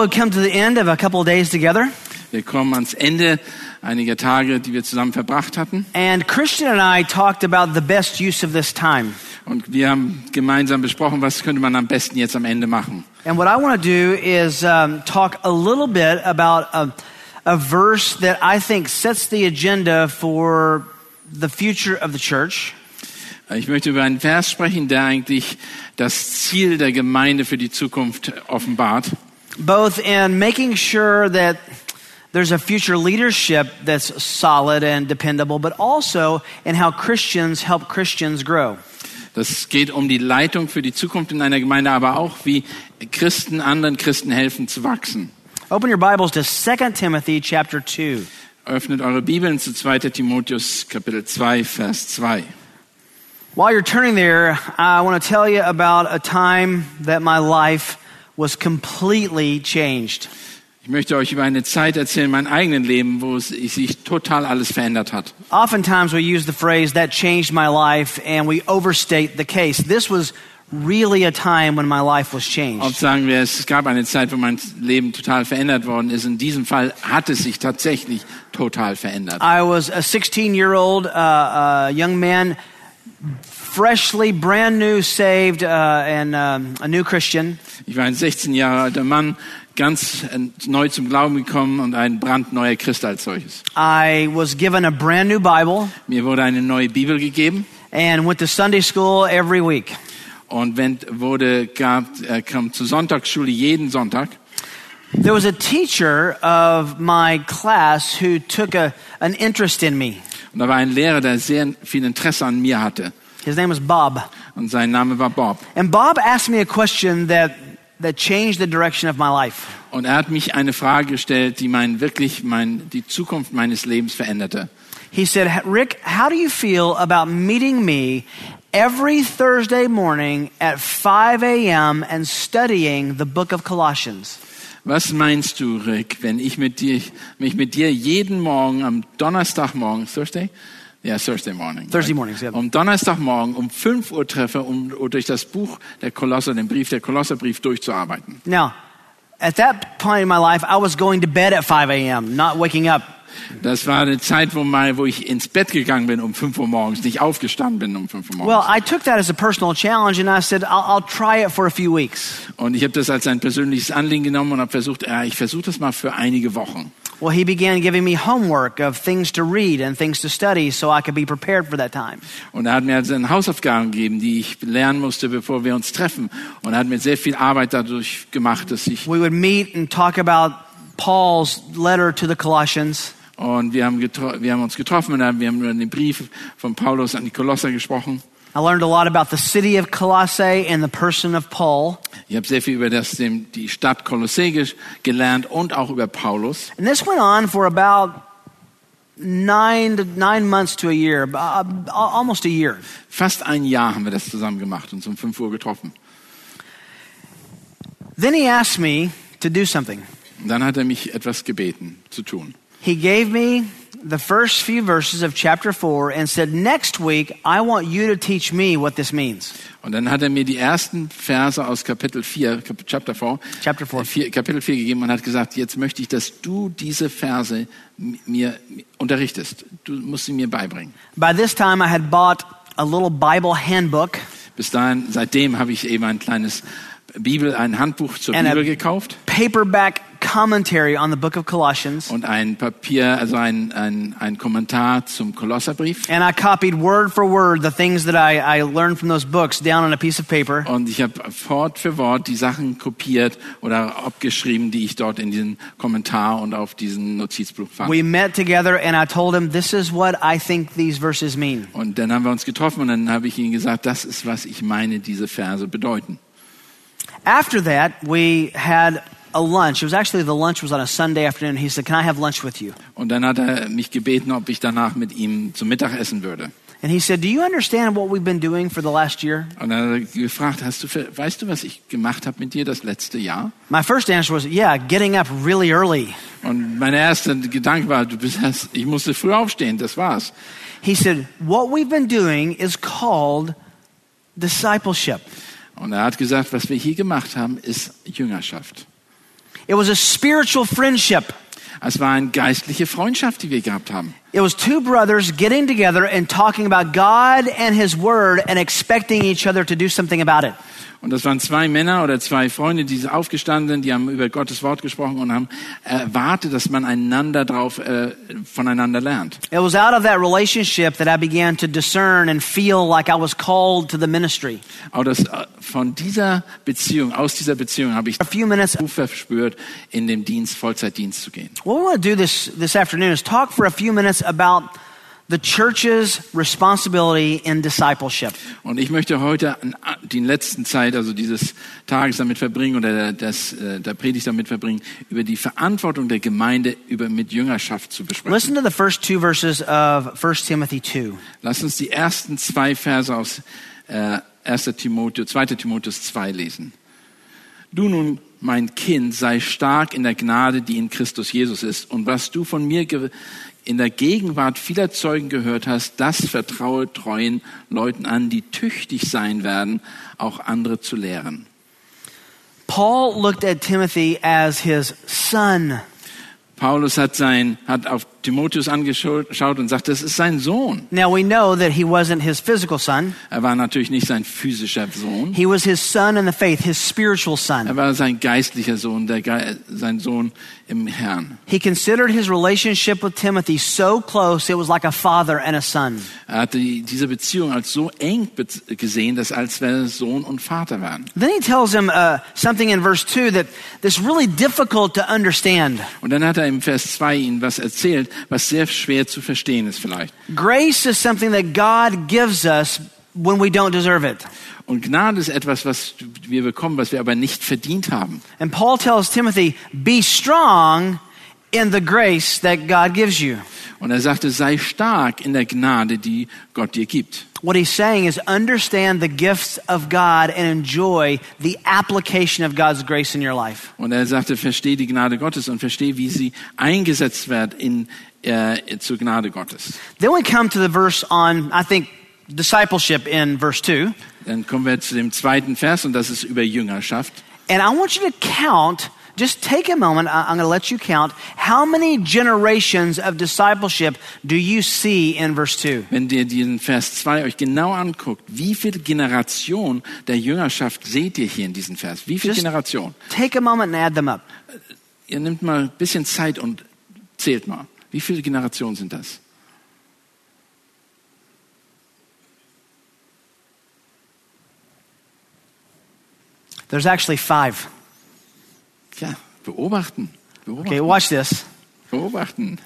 We come to the end of a couple of days together, Wir kommen ans Ende einiger Tage, die wir zusammen verbracht hatten. and Christian and I talked about the best use of this time. Und wir haben gemeinsam besprochen, was könnte man am besten jetzt am Ende machen. And what I want to do is um, talk a little bit about a, a verse that I think sets the agenda for the future of the church. Ich möchte über einen Vers sprechen, der eigentlich das Ziel der Gemeinde für die Zukunft offenbart. Both in making sure that there's a future leadership that's solid and dependable, but also in how Christians help Christians grow. Das geht um die Leitung für die Zukunft in einer Gemeinde, aber auch wie Christen anderen Christen helfen zu wachsen. Open your Bibles to 2 Timothy chapter 2. Öffnet eure Bibeln zu 2. Timotheus Kapitel 2, Vers 2. While you're turning there, I want to tell you about a time that my life was completely changed. Ich möchte euch über eine Zeit erzählen, mein eigenen Leben, wo es sich total alles verändert hat. Oftentimes we use the phrase that changed my life and we overstate the case. This was really a time when my life was changed. Oft sagen wir, es gab eine Zeit, wo mein Leben total verändert worden ist. In diesem Fall hat es sich tatsächlich total verändert. I was a 16 year old uh, uh, young man, freshly, brand new, saved, uh, and um, a new Christian. Ich war ein 16 Jahre alter Mann, ganz neu zum Glauben gekommen und ein brandneuer Christ als solches. I was given a brand new Bible Mir wurde eine neue Bibel gegeben and went to Sunday school every week. und wenn, wurde, gab, äh, kam zur Sonntagsschule jeden Sonntag. There was a teacher of my class who took a, an interest in me. Und da war ein Lehrer, der sehr viel Interesse an mir hatte. His name was Bob. Und sein Name war Bob. And Bob asked me a question that, that changed the direction of my life. Und er hat mich eine Frage gestellt, die mein, wirklich mein, die Zukunft meines Lebens veränderte. He said, Rick, how do you feel about meeting me every Thursday morning at 5 a.m. and studying the book of Colossians? Was meinst du, Rick, wenn ich mit dir, mich mit dir jeden Morgen am Donnerstagmorgen, Thursday? Ja, Thursday morning. Thursday mornings, yeah. Um Donnerstagmorgen um 5 Uhr treffe, um durch das Buch der Kolosser, den Brief der Kolosserbrief durchzuarbeiten. Now, at that point in my life, I was going to bed at 5 a.m., not waking up. Das war eine Zeit, wo, mal, wo ich ins Bett gegangen bin um 5 Uhr morgens, nicht aufgestanden bin um 5 Uhr morgens. Well, I took that as a personal challenge and I said, I'll, I'll try it for a few weeks. Und ich habe das als ein persönliches Anliegen genommen und habe versucht, ja, ich versuche das mal für einige Wochen. Well, he began giving me homework of things to read and things to study so I could be prepared for that time. Und er hat mir also Hausaufgaben gegeben, die ich lernen musste, bevor wir uns treffen. Und er hat mir sehr viel Arbeit dadurch gemacht, dass ich We would meet and talk about Paul's letter to the Colossians. Und wir haben, wir haben uns getroffen und wir haben über den Brief von Paulus an die Kolosser gesprochen. I learned a lot about the city of Colossae and the person of Paul. Ich habe sehr viel über das, die Stadt Kolossä ge- gelernt und auch über Paulus. And this went on for about nine to nine months to a year, uh, almost a year. Fast ein Jahr haben wir das zusammen gemacht und um 5 Uhr getroffen. Then he asked me to do something. Und dann hat er mich etwas gebeten zu tun. He gave me the first few verses of chapter 4 and said, Next week, I want you to teach me what this means. Und dann hat er mir die ersten Verse aus Kapitel 4, Kap- Chapter 4, Chapter 4. äh, vier, Kapitel 4 gegeben und hat gesagt, jetzt möchte ich, dass du diese Verse mir unterrichtest. Du musst sie mir beibringen. By this time, I had bought a little Bible handbook Bis dahin, seitdem habe ich eben ein kleines Bibel, ein Handbuch zur And a- Bibel gekauft paperback commentary on the book of Colossians. und ein Papier, also ein, ein, ein Kommentar zum Kolosserbrief. And I copied word for word the things that I, I learned from those books down on a piece of paper. Und ich habe Wort für Wort die Sachen kopiert oder abgeschrieben, die ich dort in diesen Kommentar und auf diesen Notizbuch fand. We met together and I told him, this is what I think these verses mean. Und dann haben wir uns getroffen und dann habe ich ihnen gesagt, das ist, was ich meine, diese Verse bedeuten. After that, we had a lunch. It was actually the lunch was on a Sunday afternoon. He said, can I have lunch with you? Und dann hat er mich gebeten, ob ich danach mit ihm zum Mittag essen würde. And he said, do you understand what we've been doing for the last year? Und dann hat er gefragt, hast du, weißt du, was ich gemacht habe mit dir das letzte Jahr? My first answer was, yeah, getting up really early. Und mein erster Gedanke war, du bist, ich musste früh aufstehen, das war's. He said, what we've been doing is called discipleship. Und er hat gesagt, was wir hier gemacht haben, ist Jüngerschaft. It was a spiritual friendship. Es war eine geistliche Freundschaft, die wir gehabt haben. It was two brothers getting together and talking about God and His Word and expecting each other to do something about it. Und das waren zwei Männer oder zwei Freunde, die sind aufgestanden sind, die haben über Gottes Wort gesprochen und haben erwartet, dass man einander drauf äh, voneinander lernt. It was out of that relationship that I began to discern and feel like I was called to the ministry. Aber das, äh, von dieser Beziehung, aus dieser Beziehung habe ich A few minutes. Verspürt, in den Dienst, Vollzeitdienst zu gehen. What we want to do this, this afternoon is talk for a few minutes about the church's responsibility in discipleship. Und ich möchte heute die letzten Zeit, also dieses Tages damit verbringen oder das, äh, der Predigt damit verbringen, über die Verantwortung der Gemeinde über mit Jüngerschaft zu besprechen. Listen to the first two verses of 1 Timothy 2. Lass uns die ersten zwei Verse aus äh, 1. Timotheus, 2. Timotheus 2 lesen. Du nun, mein Kind, sei stark in der Gnade, die in Christus Jesus ist. Und was du von mir in der Gegenwart vieler Zeugen gehört hast, das vertraue treuen Leuten an, die tüchtig sein werden, auch andere zu lehren. Paul looked at Timothy as his son. Paulus hat, sein, hat auf Timotheus angeschaut und sagt, das ist sein Sohn. Now we know that he wasn't his physical son. Er war natürlich nicht sein physischer Sohn. He was his son in the faith, his spiritual son. Er war sein geistlicher Sohn, der, Ge- sein Sohn im Herrn. He considered his relationship with Timothy so close, it was like a father and a son. Er hatte die, diese Beziehung als so eng gesehen, dass als wäre Sohn und Vater waren. Then he tells him uh, something in verse 2 that, that's really difficult to understand. Und dann hat er im Vers 2 ihnen was erzählt, was sehr schwer zu verstehen ist vielleicht. Grace is something that God gives us when we don't deserve it. Und Gnade ist etwas, was wir bekommen, was wir aber nicht verdient haben. And Paul tells Timothy, be strong in the grace that God gives you. Und er sagte, sei stark in der Gnade, die Gott dir gibt. What he's saying is understand the gifts of God and enjoy the application of God's grace in your life. Und er sagte, versteh die Gnade Gottes und versteh, wie sie eingesetzt wird in, äh, zur Gnade Gottes. Then we come to the verse on, I think, discipleship in verse 2. Dann kommen wir zu dem zweiten Vers und das ist über Jüngerschaft. And I want you to count, just take a moment, I'm going to let you count, how many generations of discipleship do you see in verse 2? Wenn ihr diesen Vers 2 euch genau anguckt, wie viele Generationen der Jüngerschaft seht ihr hier in diesem Vers? Wie viele Generationen? Take a moment and add them up. Ihr nehmt mal ein bisschen Zeit und zählt mal. Wie viele Generationen sind das? There's actually five. Ja, beobachten. Beobachten. Okay, watch this. beobachten.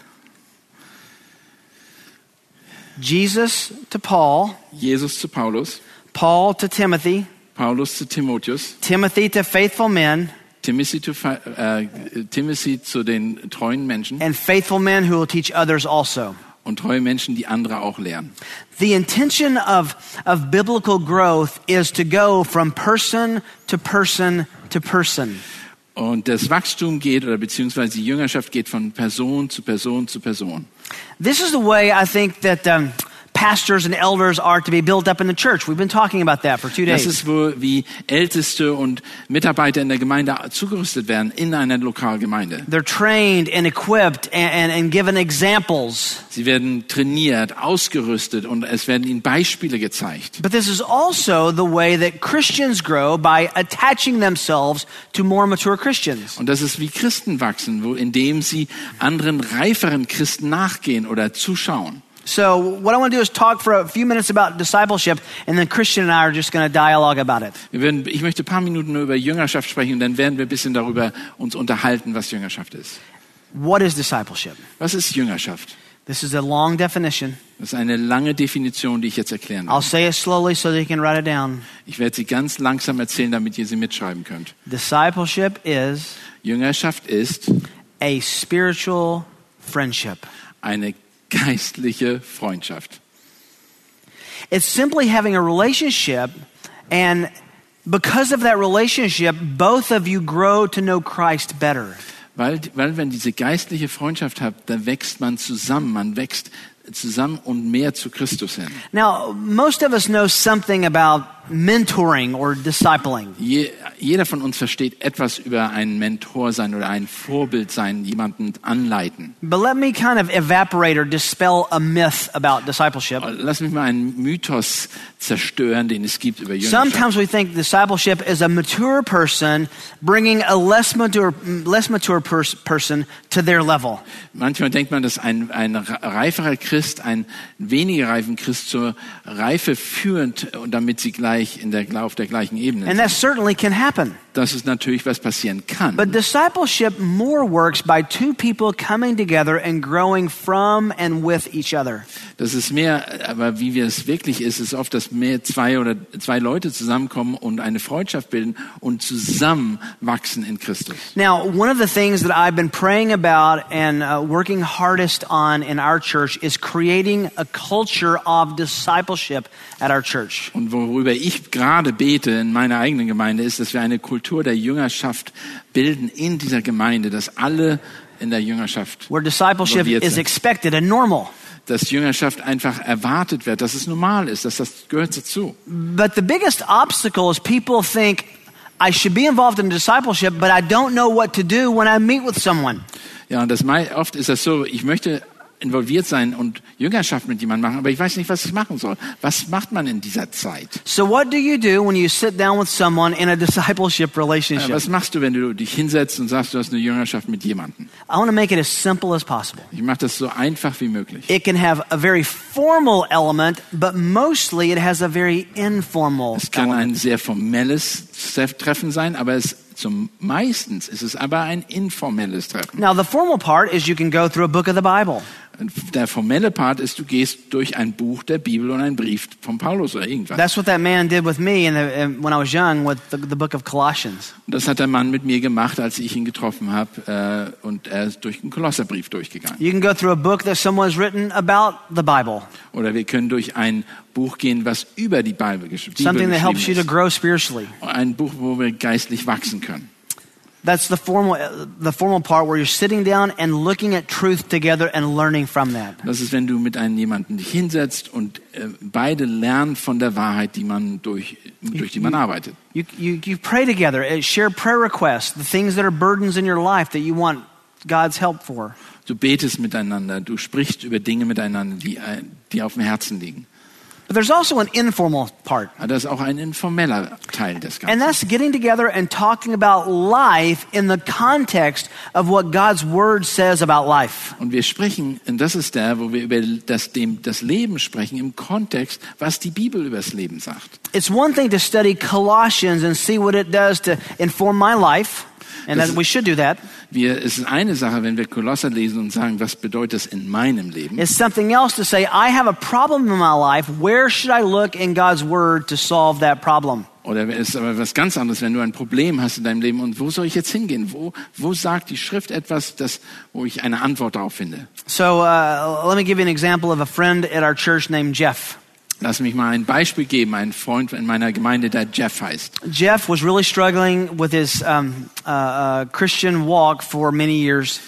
Jesus to Paul, Jesus zu Paulus, Paul to Timothy, Paulus zu Timotheus, Timothy to faithful men, Timothy, zu, äh, uh, Timothy zu den treuen Menschen and faithful men who will teach others also. und treue Menschen, die andere auch lehren. The intention of, of biblical growth is to go from person to person to person. Und das Wachstum geht, oder beziehungsweise die Jüngerschaft geht von Person zu Person zu Person. This is the way I think that um, pastors and elders are to be built up in the church. We've been talking about that for two Das days. ist, wo wie Älteste und Mitarbeiter in der Gemeinde zugerüstet werden in einer Lokalgemeinde. They're trained and equipped and, and, and given examples. Sie werden trainiert, ausgerüstet und es werden ihnen Beispiele gezeigt. But this is also the way that Christians grow by attaching themselves to more mature Christians. Und das ist wie Christen wachsen, wo, indem sie anderen reiferen Christen nachgehen oder zuschauen. So, what I want to do is talk for a few minutes about discipleship, and then Christian and I are just going to dialogue about it. Werden, ich möchte ein paar Minuten nur über Jüngerschaft sprechen und dann werden wir ein bisschen darüber uns unterhalten, was Jüngerschaft ist. What is discipleship? Was ist Jüngerschaft? This is a long definition. Das ist eine lange Definition, die ich jetzt erklären will. I'll say it slowly so that you can write it down. Ich werde sie ganz langsam erzählen, damit ihr sie mitschreiben könnt. Discipleship is Jüngerschaft ist a spiritual friendship. eine geistliche Freundschaft. It's simply having a relationship, and because of that relationship, both of you grow to know Christ better. Weil, weil wenn diese geistliche Freundschaft habt, dann wächst man zusammen, man wächst zusammen und mehr zu Christus hin. Now, most of us know something about mentoring or discipling. Je, jeder von uns versteht etwas über einen Mentor sein oder ein Vorbild sein, jemanden anleiten. But let me kind of evaporate or dispel a myth about discipleship. Lass mich mal einen Mythos zerstören, den es gibt über Jüngerschaft. Sometimes we think discipleship is a mature person bringing a less mature, less mature pers- person to their level. Manchmal denkt man, dass ein, ein reiferer Christ, ein weniger reifen Christ zur Reife führt, und damit sie gleich in der, auf der gleichen Ebene And sind. that certainly can happen. Das ist natürlich, was passieren kann. But discipleship more works by two people coming together and growing from and with each other. Das ist mehr, aber wie wir es wirklich ist, ist oft, dass mehr zwei oder zwei Leute zusammenkommen und eine Freundschaft bilden und zusammen wachsen in Christus. Now, one of the things that I've been praying about and uh, working hardest on in our church is creating a culture of discipleship at our church. Und worüber ich gerade bete in meiner eigenen Gemeinde ist, dass wir eine Kultur der Jüngerschaft bilden in dieser Gemeinde, dass alle in der Jüngerschaft Where discipleship is expected and normal. dass Jüngerschaft einfach erwartet wird, dass es normal ist, dass das gehört dazu. But the biggest obstacle is people think I should be involved in discipleship, but I don't know what to do when I meet with someone. Ja, und das oft ist das so, ich möchte involviert sein und Jüngerschaft mit jemandem machen, aber ich weiß nicht, was ich machen soll. Was macht man in dieser Zeit? So, what do you do when you sit down with someone in a discipleship Äh, relationship? Was machst du, wenn du dich hinsetzt und sagst, du hast eine Jüngerschaft mit jemandem? I want to make it as simple as possible. Ich mache das so einfach wie möglich. It can have a very formal element, but mostly it has a very informal Es kann element. ein sehr formelles Treffen sein, aber es zum meistens ist es aber ein informelles Treffen. Now, the formal part is you can go through a book of the Bible. Der formelle Part ist, du gehst durch ein Buch der Bibel und einen Brief von Paulus oder irgendwas. That's what that man did with me in the, when I was young with the, the book of Colossians. Das hat der Mann mit mir gemacht, als ich ihn getroffen habe. Äh, und er ist durch den Kolosserbrief durchgegangen. You can go through a book that someone has written about the Bible, Oder wir können durch ein Buch gehen, was über die Bibel, gesch Bibel something that helps you geschrieben to ist. grow spiritually. Ein Buch, wo wir geistlich wachsen können. That's the formal, the formal part where you're sitting down and looking at truth together and learning from that. Das ist, wenn du mit einem jemanden dich hinsetzt und äh, beide lernen von der Wahrheit, die man durch, durch die man arbeitet. You, you, you pray together, uh, share prayer requests, the things that are burdens in your life that you want God's help for. Du betest miteinander, du sprichst über Dinge miteinander, die, äh, die auf dem Herzen liegen. But there's also an informal part. Ah, das ist auch ein informeller Teil des Ganzen. And that's getting together and talking about life in the context of what God's Word says about life. Und wir sprechen, und das ist der, wo wir über das, dem, das Leben sprechen, im Kontext, was die Bibel über das Leben sagt. It's one thing to study Colossians and see what it does to inform my life, and that we should do that. Wir, es ist eine Sache, wenn wir Kolosser lesen und sagen, was bedeutet das in meinem Leben? It's something else to say, I have a problem in my life. Where should I look in God's Word to solve that problem? Oder es ist aber was ganz anderes, wenn du ein Problem hast in deinem Leben und wo soll ich jetzt hingehen? Wo, wo sagt die Schrift etwas, das, wo ich eine Antwort darauf finde? So uh, let me give you an example of a friend at our church named Jeff. Lass mich mal ein Beispiel geben. Ein Freund in meiner Gemeinde, der Jeff heißt. Jeff was really struggling with his um, uh, uh, Christian walk for many years.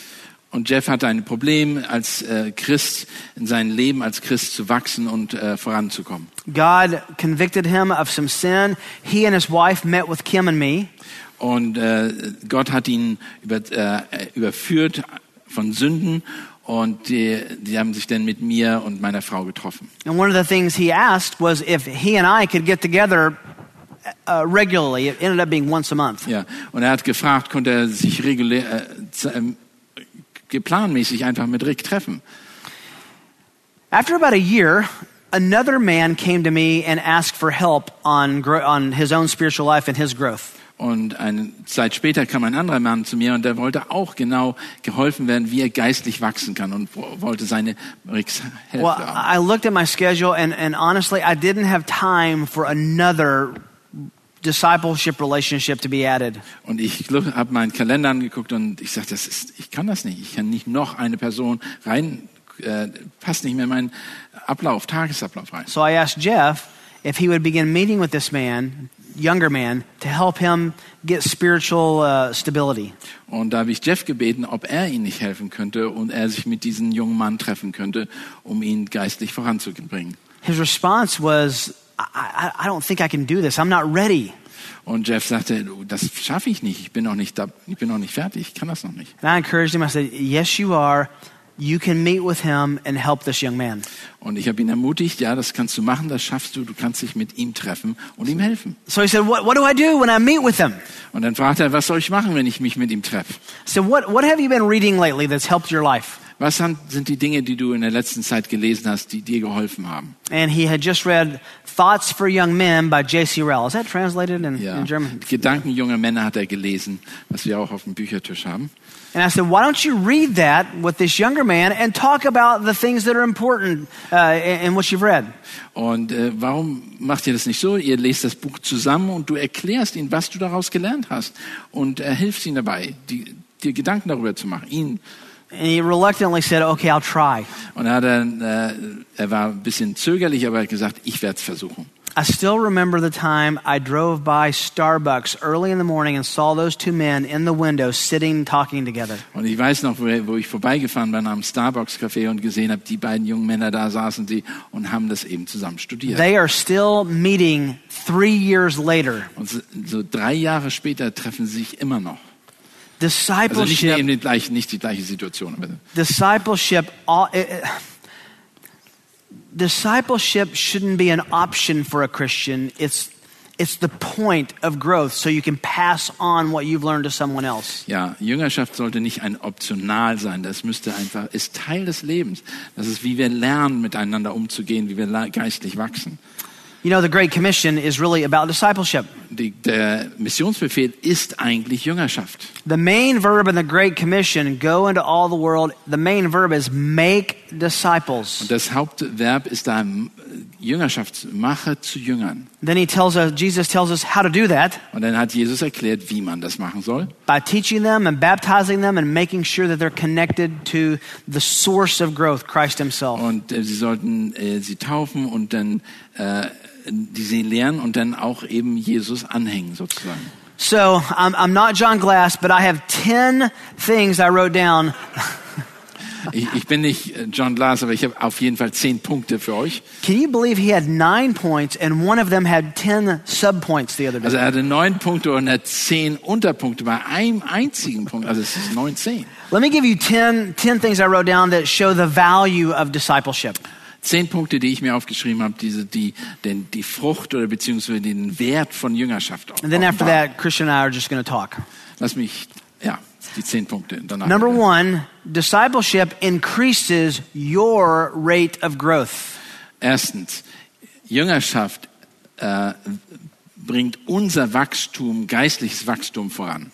Und Jeff hatte ein Problem, als äh, Christ in seinem Leben als Christ zu wachsen und äh, voranzukommen. God convicted him of some sin. He and his wife met with Kim and me. Und äh, Gott hat ihn über, äh, überführt von Sünden und die, die haben sich dann mit mir und meiner Frau getroffen. And one of the things he asked was if he and I could get together uh, regularly. It ended up being once a month. Ja, und er hat gefragt, konnte er sich regulär, äh, ähm, geplanmäßig einfach mit Rick treffen. After about a year, another man came to me and asked for help on, on his own spiritual life and his growth. Und eine Zeit später kam ein anderer Mann zu mir und der wollte auch genau geholfen werden, wie er geistlich wachsen kann und wo- wollte seine Ricks Hilfe Well. I looked at my schedule, and, and honestly, I didn't have time for another discipleship relationship to be added. Und ich habe meinen Kalender angeguckt und ich sagte, das ist, ich kann das nicht. Ich kann nicht noch eine Person rein, äh, passt nicht mehr in meinen Ablauf, Tagesablauf rein. So I asked Jeff if he would begin meeting with this man, younger man, to help him get spiritual uh, stability. Und da habe ich Jeff gebeten, ob er ihn nicht helfen könnte und er sich mit diesem jungen Mann treffen könnte, um ihn geistlich voranzubringen. His response was, I, I, don't think I can do this. I'm not ready. Und Jeff sagte, "Du, das schaffe ich nicht. Ich bin noch nicht da, ich bin noch nicht fertig. Ich kann das noch nicht. And I encouraged him. I said, Yes, you are. You can meet with him and help this young man. Und ich habe ihn ermutigt, ja, das kannst du machen, das schaffst du. Du kannst dich mit ihm treffen und ihm helfen. So he said, What, what do I do when I meet with him? Und dann fragte er, was soll ich machen, wenn ich mich mit ihm treffe? Said, What, what have you been reading lately that's helped your life? Was sind die Dinge, die du in der letzten Zeit gelesen hast, die dir geholfen haben? And he had just read Thoughts for Young Men by J.C. Rell. Is that translated in, Ja. in German? Gedanken junger Männer hat er gelesen, was wir auch auf dem Büchertisch haben. And I said, why don't you read that with this younger man and talk about the things that are important uh, in, what you've read? Und äh, warum macht ihr das nicht so? Ihr lest das Buch zusammen und du erklärst ihm, was du daraus gelernt hast. Und er hilft ihm dabei, die, dir Gedanken darüber zu machen. Ihn. And he reluctantly said, okay, I'll try. Und er, hat äh, er war ein bisschen zögerlich, aber er hat gesagt, ich werde es versuchen. I still remember the time I drove by Starbucks early in the morning and saw those two men in the window sitting talking together. Und ich weiß noch, wo, ich vorbeigefahren bin am Starbucks-Café und gesehen habe, die beiden jungen Männer da saßen sie und haben das eben zusammen studiert. They are still meeting three years later. Und so, so drei Jahre später treffen sie sich immer noch. Also nicht Discipleship, eben die gleiche, nicht die gleiche Situation. Discipleship, all, it, it- discipleship shouldn't be an option for a Christian. It's it's the point of growth, so you can pass on what you've learned to someone else. Ja, Jüngerschaft sollte nicht ein Optional sein. Das müsste einfach, ist Teil des Lebens. Das ist, wie wir lernen, miteinander umzugehen, wie wir geistlich wachsen. You know, the Great Commission is really about discipleship. Die, der Missionsbefehl ist eigentlich Jüngerschaft. The main verb in the Great Commission, go into all the world, the main verb is make disciples. Und das Hauptverb ist da Jüngerschaft, mache zu Jüngern. Then he tells us, Jesus tells us how to do that Und dann hat Jesus erklärt, wie man das machen soll. by teaching them and baptizing them and making sure that they're connected to the source of growth, Christ himself. Und äh, sie sollten äh, sie taufen und dann äh, die sie lernen und dann auch eben Jesus anhängen sozusagen. So I'm, I'm not John Glass, but I have 10 things I wrote down Ich, ich bin nicht äh, John Glass, aber ich habe auf jeden Fall zehn Punkte für euch. Can you believe he had nine points and one of them had 10 subpoints the other day? Also er hatte neun Punkte und er hat zehn Unterpunkte bei einem einzigen Punkt. Also es ist neun, zehn. Let me give you 10, 10 things I wrote down that show the value of discipleship. Zehn Punkte, die ich mir aufgeschrieben habe, diese, die, den, die Frucht oder beziehungsweise den Wert von Jüngerschaft. And then after that, Christian and I are just going to talk. Lass mich, ja, die zehn Punkte. Danach Number one, discipleship increases your rate of growth. Erstens, Jüngerschaft äh, bringt unser Wachstum, geistliches Wachstum voran.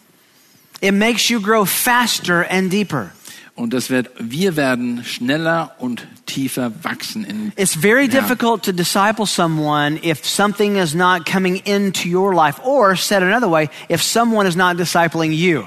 It makes you grow faster and deeper. Und das wird, wir werden schneller und tiefer wachsen. In, It's very Ja. difficult to disciple someone if something is not coming into your life, or said another way, if someone is not discipling you.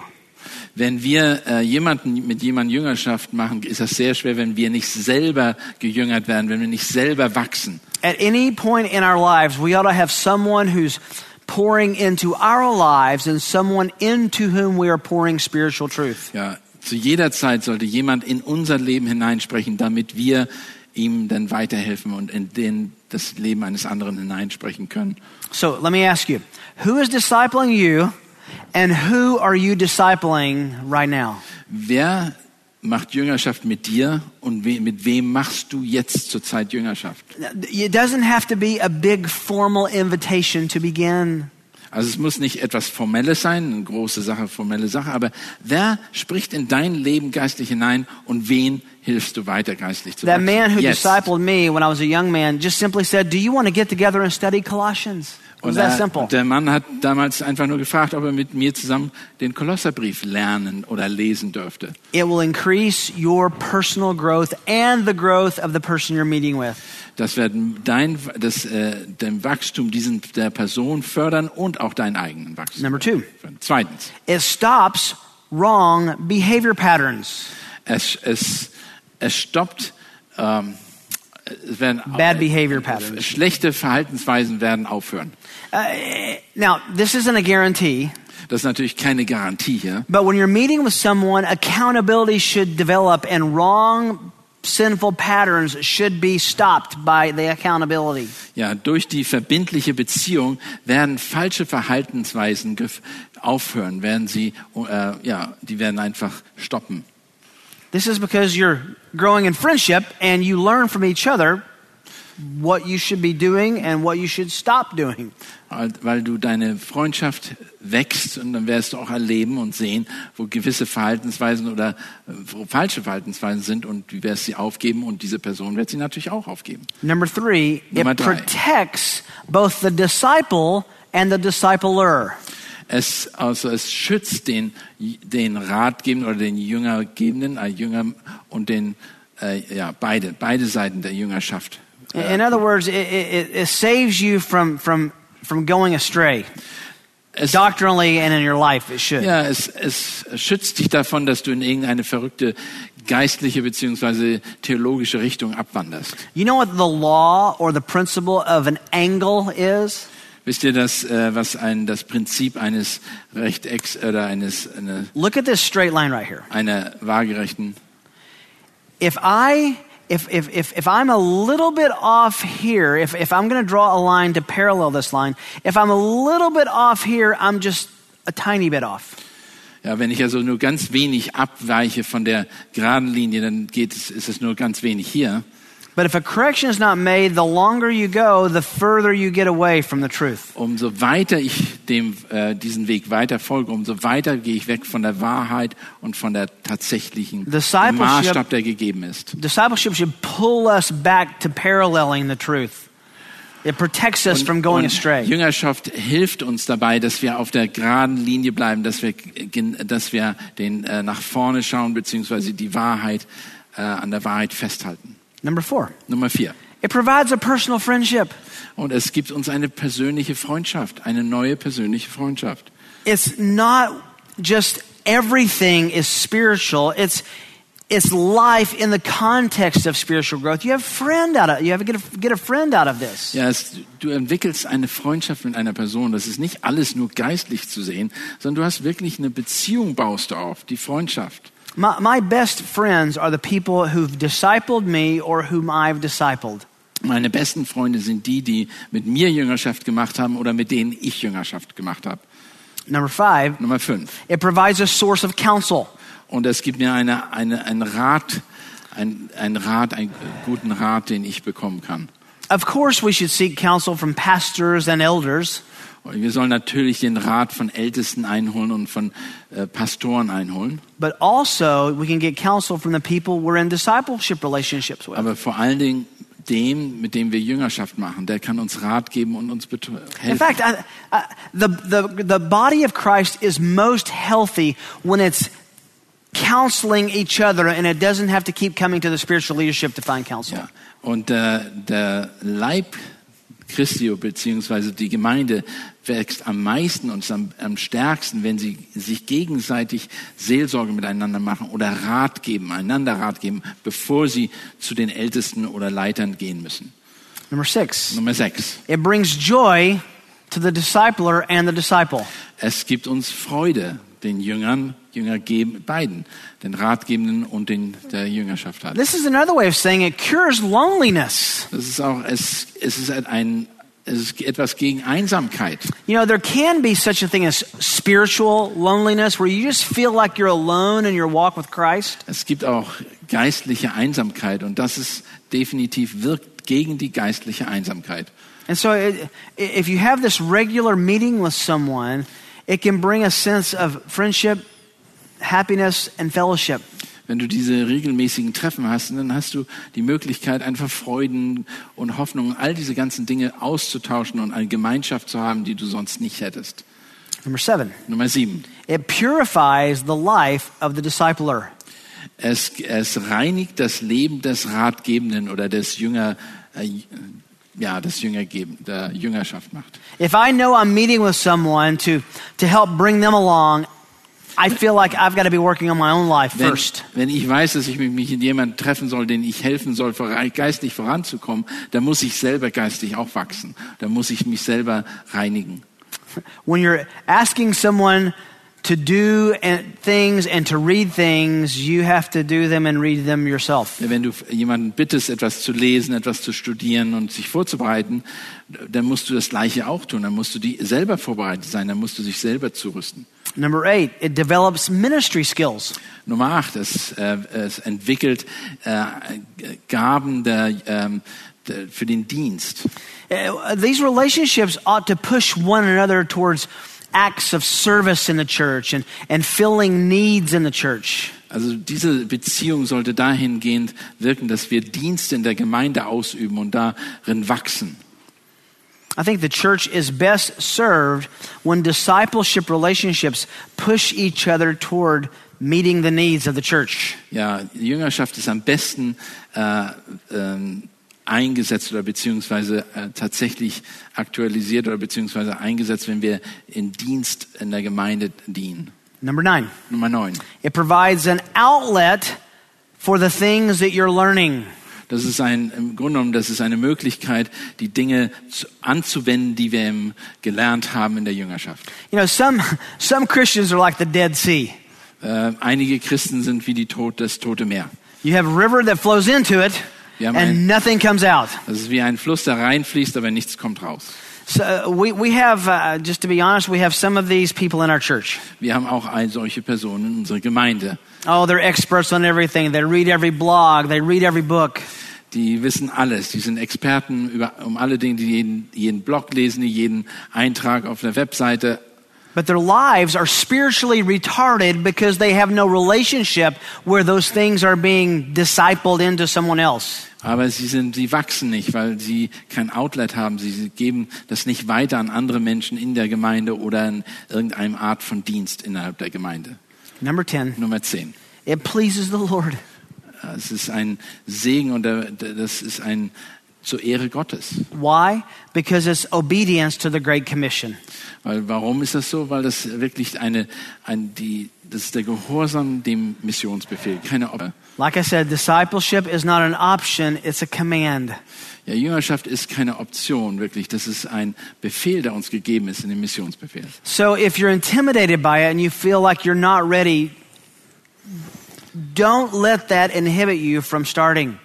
wenn wir äh, jemanden mit jemandem Jüngerschaft machen, ist das sehr schwer, wenn wir nicht selber gejüngert werden, wenn wir nicht selber wachsen. At any point in our lives, we ought to have someone who's pouring into our lives and someone into whom we are pouring spiritual truth. Ja, Zu jeder Zeit sollte jemand in unser Leben hineinsprechen, damit wir ihm dann weiterhelfen und in den, das Leben eines anderen hineinsprechen können. So let me ask you who is discipling you and who are you discipling right now? Wer macht Jüngerschaft mit dir und we mit wem machst du jetzt zurzeit Jüngerschaft? It doesn't have to be a big formal invitation to begin. Also es muss nicht etwas Formelles sein, eine große Sache, formelle Sache, aber wer spricht in dein Leben geistlich hinein und wen hilfst du weiter geistlich zu That wachsen? man who Jetzt. discipled me when I was a young man just simply said, Do you want to get together and study Colossians? Und that der, Mann hat damals einfach nur gefragt, ob er mit mir zusammen den Kolosserbrief lernen oder lesen dürfte. It will increase your personal growth and the growth of the person you're meeting with. Das wird dein, das, äh, dein Wachstum diesen, der Person fördern und auch deinen eigenen Wachstum. Number two. Zweitens, It stops wrong behavior patterns. es, es, es stoppt, ähm, werden, Bad behavior patterns. schlechte Verhaltensweisen werden aufhören. Now, this isn't a guarantee, Das ist natürlich keine Garantie hier. but when you're meeting with someone, accountability should develop and wrong sinful patterns should be stopped by the accountability. Ja, durch die verbindliche Beziehung werden falsche Verhaltensweisen aufhören, werden sie, äh, ja, die werden einfach stoppen. This is because you're growing in friendship and you learn from each other what you should be doing and what you should stop doing. Weil- du deine Freundschaft wächst und dann wirst du auch erleben und sehen, wo gewisse Verhaltensweisen oder wo falsche Verhaltensweisen sind und du wirst sie aufgeben und diese Person wird sie natürlich auch aufgeben. Number three, Nummer it drei. protects both the disciple and the discipler. Es, also es schützt den, den Ratgebenden oder den Jüngergebenden, äh, Jünger und den, äh, ja, beide, beide Seiten der Jüngerschaft. In other words, it, it, it saves you from, from, from going astray. Es, Doctrinally and in your life, it should. ja, es, es schützt dich davon, dass du in irgendeine verrückte geistliche beziehungsweise theologische Richtung abwanderst. You know what the law or the principle of an angle is? Wisst ihr das, äh, was ein, das Prinzip eines Rechtecks oder eines, eine, Look at this straight line right here. einer waagerechten, If I if if if, if I'm a little bit off here, if, if I'm gonna draw a line to parallel this line, if I'm a little bit off here, I'm just a tiny bit off. ja, wenn ich also nur ganz wenig abweiche von der geraden Linie, dann geht es, ist es nur ganz wenig hier. But if a correction is not made, the longer you go, the further you get away from the truth. Umso weiter ich dem, äh, diesen Weg weiter folge, umso weiter gehe ich weg von der Wahrheit und von der tatsächlichen Maßstab, der gegeben ist. Discipleship should pull us back to paralleling the truth. It protects us from going und astray. Jüngerschaft hilft uns dabei, dass wir auf der geraden Linie bleiben, dass wir, dass wir den, äh, nach vorne schauen, beziehungsweise die Wahrheit, äh, an der Wahrheit festhalten. Number four, Nummer vier. it provides a personal friendship. Und es gibt uns eine persönliche Freundschaft, eine neue persönliche Freundschaft. It's not just everything is spiritual. It's it's life in the context of spiritual growth. You have friend out of you have to get a, get a friend out of this. Ja, es, du entwickelst eine Freundschaft mit einer Person. Das ist nicht alles nur geistlich zu sehen, sondern du hast wirklich eine Beziehung baust du auf, die Freundschaft. My, my best friends are the people who've discipled me or whom I've discipled. Meine besten Freunde sind die, die mit mir Jüngerschaft gemacht haben oder mit denen ich Jüngerschaft gemacht habe. Number five, Nummer fünf. it provides a source of counsel. Und es gibt mir eine, eine, einen Rat, ein, ein Rat, einen guten Rat, den ich bekommen kann. Of course, we should seek counsel from pastors and elders, Und wir sollen natürlich den Rat von Ältesten einholen und von äh, Pastoren einholen. but also we can get counsel from the people we're in discipleship relationships with. Aber vor allen Dingen dem, mit dem wir Jüngerschaft machen, der kann uns Rat geben und uns bet- In helfen. fact, I, I, the, the, the body of Christ is most healthy when it's counseling each other and it doesn't have to keep coming to the spiritual leadership to find counsel. Ja. Und äh, der Leib Christi beziehungsweise die Gemeinde wächst am meisten und am, am stärksten, wenn sie sich gegenseitig Seelsorge miteinander machen oder Rat geben, einander Rat geben, bevor sie zu den Ältesten oder Leitern gehen müssen. Number six, Nummer sechs. it brings joy to the discipler and the disciple. Es gibt uns Freude, den Jüngern Jünger geben, beiden, den Ratgebenden und den der Jüngerschaft hat. This is another way of saying it cures loneliness. Das ist auch, es, es ist ein, es ist etwas gegen Einsamkeit. You know, there can be such a thing as spiritual loneliness where you just feel like you're alone in your walk with Christ. Es gibt auch geistliche Einsamkeit und das ist definitiv wirkt gegen die geistliche Einsamkeit. And so, it, if you have this regular meeting with someone, it can bring a sense of friendship, happiness, and fellowship. Wenn du diese regelmäßigen Treffen hast, dann hast du die Möglichkeit, einfach Freuden und Hoffnung, all diese ganzen Dinge auszutauschen und eine Gemeinschaft zu haben, die du sonst nicht hättest. Number seven, Nummer sieben. it purifies the life of the discipler. Es, es reinigt das Leben des Ratgebenden oder des Jünger, äh, ja, des Jüngergeben, der Jüngerschaft macht. If I know I'm meeting with someone to, to help bring them along, I feel like I've got to be working on my own life Wenn, first. wenn ich weiß, dass ich mich mit jemandem treffen soll, den ich helfen soll, geistlich voranzukommen, dann muss ich selber geistig auch wachsen. Dann muss ich mich selber reinigen. When you're asking someone to do things and to read things, you have to do them and read them yourself. Wenn du jemanden bittest, etwas zu lesen, etwas zu studieren und sich vorzubereiten, dann musst du das Gleiche auch tun. Dann musst du die selber vorbereitet sein. Dann musst du dich selber zurüsten. Number eight, it develops ministry skills. Nummer acht, es, äh, es entwickelt äh, Gaben der, ähm, der, für den Dienst. Uh, These relationships ought to push one another towards acts of service in the church and, and filling needs in the church. Also diese Beziehung sollte dahingehend wirken, dass wir Dienste in der Gemeinde ausüben und darin wachsen. I think the church is best served when discipleship relationships push each other toward meeting the needs of the church. Ja, die Jüngerschaft ist am besten äh, ähm, eingesetzt oder beziehungsweise äh, tatsächlich aktualisiert oder beziehungsweise eingesetzt, wenn wir in Dienst in der Gemeinde dienen. Number nine, Nummer neun. it provides an outlet for the things that you're learning. Das ist ein, im Grunde genommen, das ist eine Möglichkeit, die Dinge zu, anzuwenden, die wir im, gelernt haben in der Jüngerschaft. You know, some, some Christians are like the Dead Sea. Äh, einige Christen sind wie die Tod, das Tote Meer. You have a river that flows into it, and ein- nothing comes out. Das ist wie ein Fluss, der reinfließt, aber nichts kommt raus. So uh, we, we have, uh, just to be honest, we have some of these people in our church. Wir haben auch ein, solche Personen in unserer Gemeinde. Oh, they're experts on everything. They read every blog, they read every book. Die wissen alles. Die sind Experten über, um alle Dinge, die jeden, jeden Blog lesen, jeden Eintrag auf der Webseite. But their lives are spiritually retarded because they have no relationship where those things are being discipled into someone else. Aber sie sind, sie wachsen nicht, weil sie kein Outlet haben. Sie, geben das nicht weiter an andere Menschen in der Gemeinde oder in irgendeiner Art von Dienst innerhalb der Gemeinde. Number 10, Nummer 10. it pleases the Lord. Es ist ein Segen und das ist ein zur Ehre Gottes. Why? Because it's obedience to the Great Commission. Weil warum ist das so? Weil das wirklich eine, ein, die, das ist der Gehorsam dem Missionsbefehl, keine Opfer. Like I said, discipleship is not an option, it's a command. Ja, Jüngerschaft ist keine Option, wirklich. Das ist ein Befehl, der uns gegeben ist in dem Missionsbefehl. So if you're intimidated by it and you feel like you're not ready, don't let that inhibit you from starting.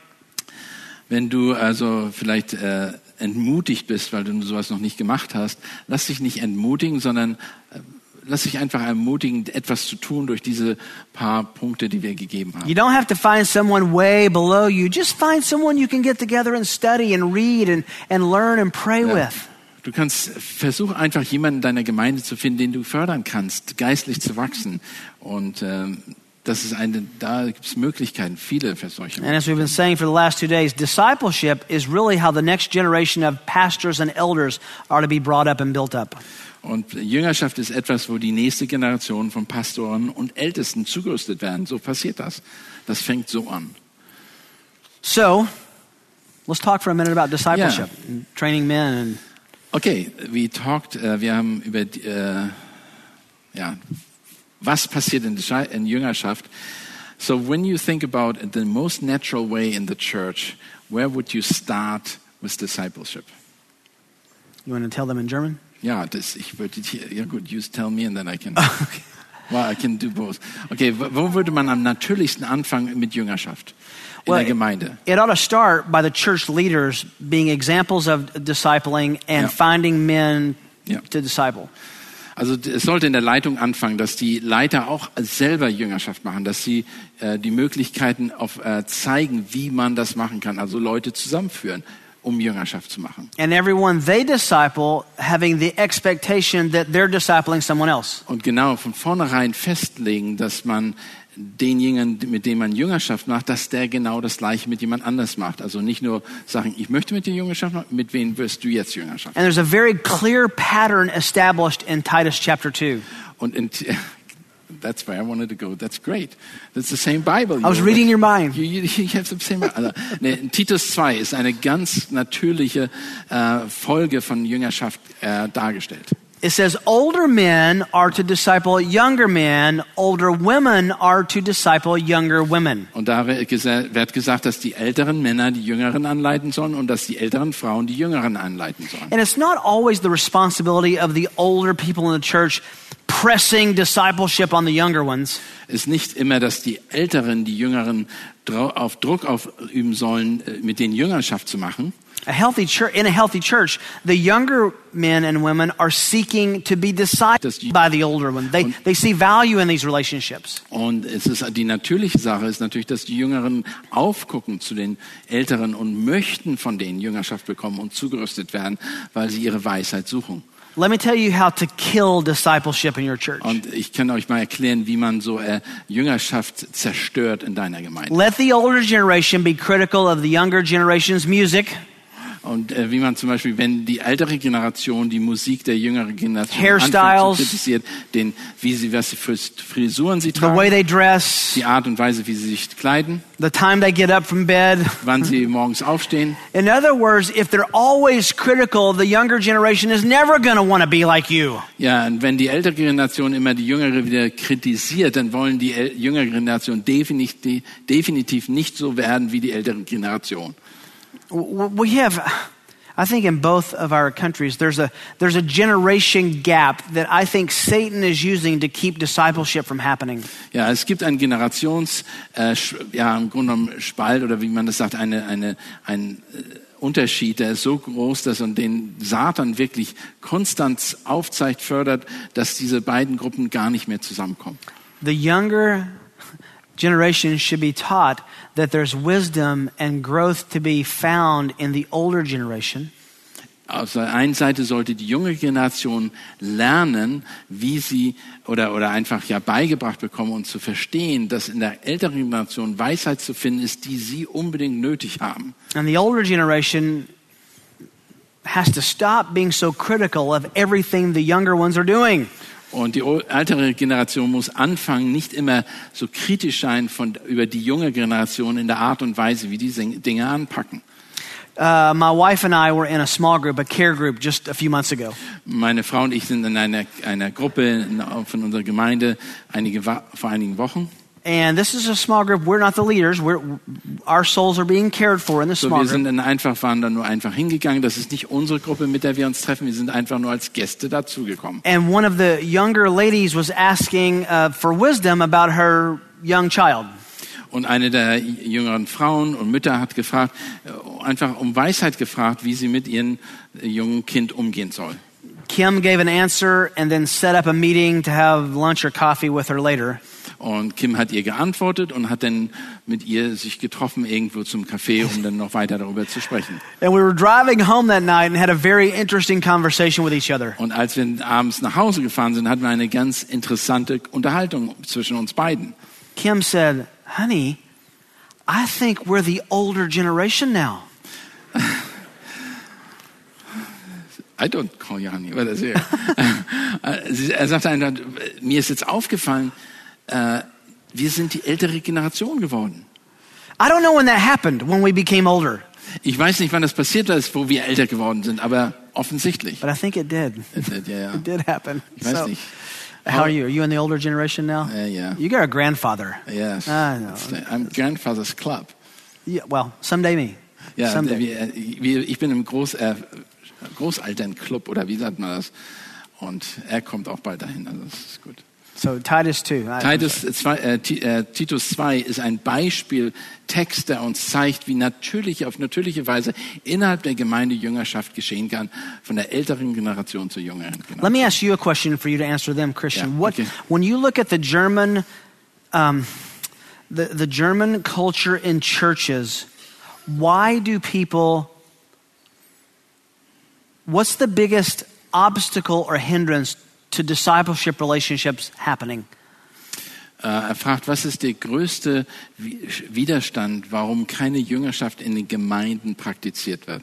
Wenn du also vielleicht äh, entmutigt bist, weil du sowas noch nicht gemacht hast, lass dich nicht entmutigen, sondern äh, lass dich einfach ermutigen, etwas zu tun durch diese paar Punkte, die wir gegeben haben. You don't have to find someone way below you. Just find someone you can get together and study and read and, and learn and pray with. Du kannst versuch einfach jemanden in deiner Gemeinde zu finden, den du fördern kannst, geistlich zu wachsen. Und ähm, das ist eine, da gibt es Möglichkeiten, viele für solche. And as we've been saying for the last two days, discipleship is really how the next generation of pastors and elders are to be brought up and built up. Und Jüngerschaft ist etwas, wo die nächste Generation von Pastoren und Ältesten zugerüstet werden. So passiert das. Das fängt so an. So, let's talk for a minute about discipleship and training men. And Okay, we talked, äh, wir haben über äh, ja, was passiert in, in Jüngerschaft. So when you think about the most natural way in the church, where would you start with discipleship? you want to tell them in German? Ja, das, ich würde ja gut, you tell me and then I can. Well, I can do both. Okay, wo würde man am natürlichsten anfangen mit Jüngerschaft? In der Gemeinde. It ought to start by the church leaders being examples of discipling and Ja. finding men Ja. to disciple. Also es sollte in der Leitung anfangen, dass die Leiter auch selber Jüngerschaft machen, dass sie äh, die Möglichkeiten auf, äh, zeigen, wie man das machen kann. Also Leute zusammenführen, um Jüngerschaft zu machen. And everyone they disciple having the expectation that they're discipling someone else. Und genau von vornherein festlegen, dass man den Jüngern, mit dem man Jüngerschaft macht, dass der genau das Gleiche mit jemand anders macht. Also nicht nur sagen, ich möchte mit dir Jüngerschaft machen, mit wem wirst du jetzt Jüngerschaft? And there's a very clear pattern established in Titus chapter 2. Und in, that's where I wanted to go. That's great. That's the same Bible. I was reading your mind. You, you, you have the same also, ne, Titus 2 ist eine ganz natürliche äh, Folge von Jüngerschaft äh, dargestellt. It says, older men are to disciple younger men, older women are to disciple younger women. Und da wird gesagt, dass die älteren Männer die Jüngeren anleiten sollen und dass die älteren Frauen die Jüngeren anleiten sollen. And it's not always the responsibility of the older people in the church pressing discipleship on the younger ones. ist nicht immer, dass die Älteren die Jüngeren auf Druck aufüben sollen, äh, mit den Jüngerschaft zu machen. A healthy church, in a healthy church, the younger men and women are seeking to be discipled Das- by the older ones. They, they see value in these relationships. Und es ist die natürliche Sache ist natürlich, dass die Jüngeren aufgucken zu den Älteren und möchten von denen Jüngerschaft bekommen und zugerüstet werden, weil sie ihre Weisheit suchen. Let me tell you how to kill discipleship in your church. Und ich kann euch mal erklären, wie man so äh, Jüngerschaft zerstört in deiner Gemeinde. Let the older generation be critical of the younger generation's music, Und äh, wie man zum Beispiel, wenn die ältere Generation die Musik der jüngeren Generation Hairstyles. kritisiert, den, wie sie, was sie für Frisuren sie the way tragen, they dress, die Art und Weise, wie sie sich kleiden, the time they get up from bed. wann sie morgens aufstehen. In other words, if they're always critical, the younger generation is never going to want to be like you. Ja, und wenn die ältere Generation immer die jüngere wieder kritisiert, dann wollen die jüngere Generation definitiv, definitiv nicht so werden wie die ältere Generation. We have, I think, in both of our countries, there's a there's a generation gap that I think Satan is using to keep discipleship from happening. Ja, es gibt einen Generations, äh, ja, im Grunde genommen Spalt oder wie man das sagt, eine, eine, ein äh, Unterschied, der ist so groß, dass und den Satan wirklich konstant aufzeigt, fördert, dass diese beiden Gruppen gar nicht mehr zusammenkommen. The younger generation should be taught that there's wisdom and growth to be found in the older generation. Auf der einen Seite sollte die junge Generation lernen, wie sie oder, oder einfach ja beigebracht bekommen und zu verstehen, dass in der älteren Generation Weisheit zu finden ist, die sie unbedingt nötig haben. And the older generation has to stop being so critical of everything the younger ones are doing. Und die ältere Generation muss anfangen, nicht immer so kritisch sein von, über die junge Generation in der Art und Weise, wie die Dinge anpacken. Uh, my wife and I were in a small group, a care group, just a few months ago. Meine Frau und ich sind in einer, einer Gruppe von unserer Gemeinde einige, vor einigen Wochen. And this is a small group. We're not the leaders. We're, our souls are being cared for in this So, small wir sind dann einfach, waren dann nur einfach hingegangen. Das ist nicht unsere Gruppe, mit der wir uns treffen. Wir sind einfach nur als Gäste dazugekommen. And one of the younger ladies was asking uh, for wisdom about her young child. Und eine der jüngeren Frauen und Mütter hat gefragt, äh, einfach um Weisheit gefragt, wie sie mit ihrem jungen Kind umgehen soll. Kim gave an answer and then set up a meeting to have lunch or coffee with her later. Und Kim hat ihr geantwortet und hat dann mit ihr sich getroffen irgendwo zum Café, um dann noch weiter darüber zu sprechen. And we were driving home that night and had a very interesting conversation with each other. Und als wir abends nach Hause gefahren sind, hatten wir eine ganz interessante Unterhaltung zwischen uns beiden. Kim said, Honey, I think we're the older generation now. I don't call you honey, aber das ist Sie- Er sagte einfach, mir ist jetzt aufgefallen, äh, wir sind die ältere Generation geworden. I don't know when that happened, when we became older, Ich weiß nicht, wann das passiert ist, wo wir älter geworden sind, aber offensichtlich. but I think it did. Ja, ja. It did happen. Ich weiß So, nicht. how are you? Are you in the older generation now? Yeah, yeah. You got a grandfather. Yes. I know. I'm grandfather's club. Yeah, well, someday me. Ja, someday. wir, wir, ich bin im Groß, äh, Großelternclub oder wie sagt man das? Und er kommt auch bald dahin, also das ist gut. So Titus 2. Titus 2, äh, äh, Titus 2 ist ein Beispiel, Text, der uns zeigt, wie natürlich, auf natürliche Weise innerhalb der Gemeinde Jüngerschaft geschehen kann, von der älteren Generation zur jüngeren Generation. Let me ask you a question for you to answer them, Christian. Yeah, what okay. when you look at the German, um, the the German culture in churches, why do people? What's the biggest obstacle or hindrance to discipleship relationships happening? Äh, er fragt, was ist der größte Widerstand, warum keine Jüngerschaft in den Gemeinden praktiziert wird?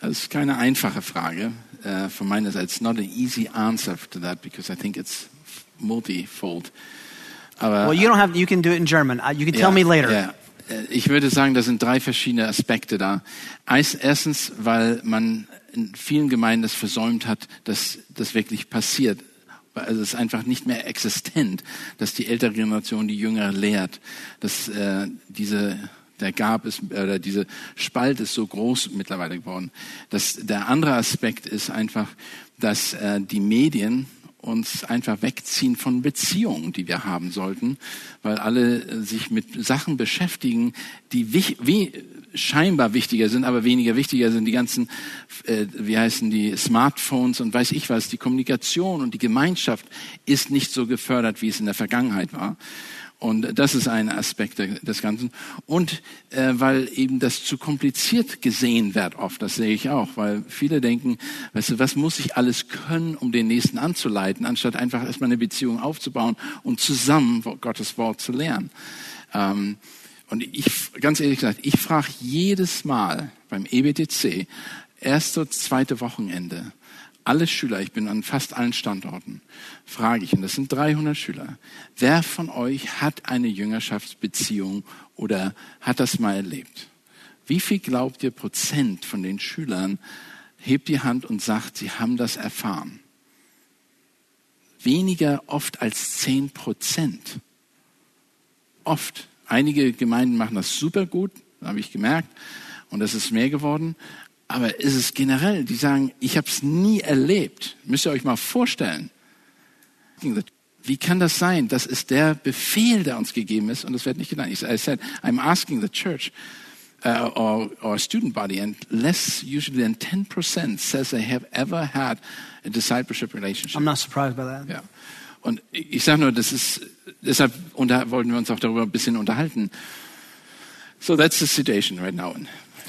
Das ist keine einfache Frage äh, von meiner Seite. It's not an easy answer to that because I think it's multifold. Aber Well, you don't have. You can do it in German. Uh, You can tell me later. ja. Äh, Ich würde sagen, da sind drei verschiedene Aspekte da. Erstens, weil man in vielen Gemeinden das versäumt hat, dass das wirklich passiert. Also es ist einfach nicht mehr existent, dass die ältere Generation die Jüngere lehrt, dass äh, diese der Gab ist oder diese Spalt ist so groß mittlerweile geworden. Das, der andere Aspekt ist einfach, dass äh, die Medien uns einfach wegziehen von Beziehungen, die wir haben sollten, weil alle äh, sich mit Sachen beschäftigen, die wich, wie, scheinbar wichtiger sind, aber weniger wichtiger sind die ganzen, äh, wie heißen die, Smartphones und weiß ich was, die Kommunikation und die Gemeinschaft ist nicht so gefördert, wie es in der Vergangenheit war. Und das ist ein Aspekt des Ganzen. Und äh, weil eben das zu kompliziert gesehen wird oft, das sehe ich auch, weil viele denken, weißt du, was muss ich alles können, um den Nächsten anzuleiten, anstatt einfach erstmal eine Beziehung aufzubauen und zusammen Gottes Wort zu lernen. Ähm, und ich, ganz ehrlich gesagt, ich frage jedes Mal beim EBTC, erste, zweite Wochenende, alle Schüler, ich bin an fast allen Standorten, frage ich, und das sind 300 Schüler, wer von euch hat eine Jüngerschaftsbeziehung oder hat das mal erlebt? Wie viel glaubt ihr Prozent von den Schülern hebt die Hand und sagt, sie haben das erfahren? Weniger oft als 10 Prozent. Oft. Einige Gemeinden machen das super gut, habe ich gemerkt, und das ist mehr geworden. Aber ist es generell, die sagen, ich habe es nie erlebt. Müsst ihr euch mal vorstellen. Wie kann das sein? Das ist der Befehl, der uns gegeben ist, und das wird nicht getan. Ich I said, I'm asking the church uh, or, or student body, and less usually than 10% says they have ever had a discipleship relationship. I'm not surprised by that. Ja. Und ich sage nur, das ist, deshalb unter, wollten wir uns auch darüber ein bisschen unterhalten. So that's the situation right now.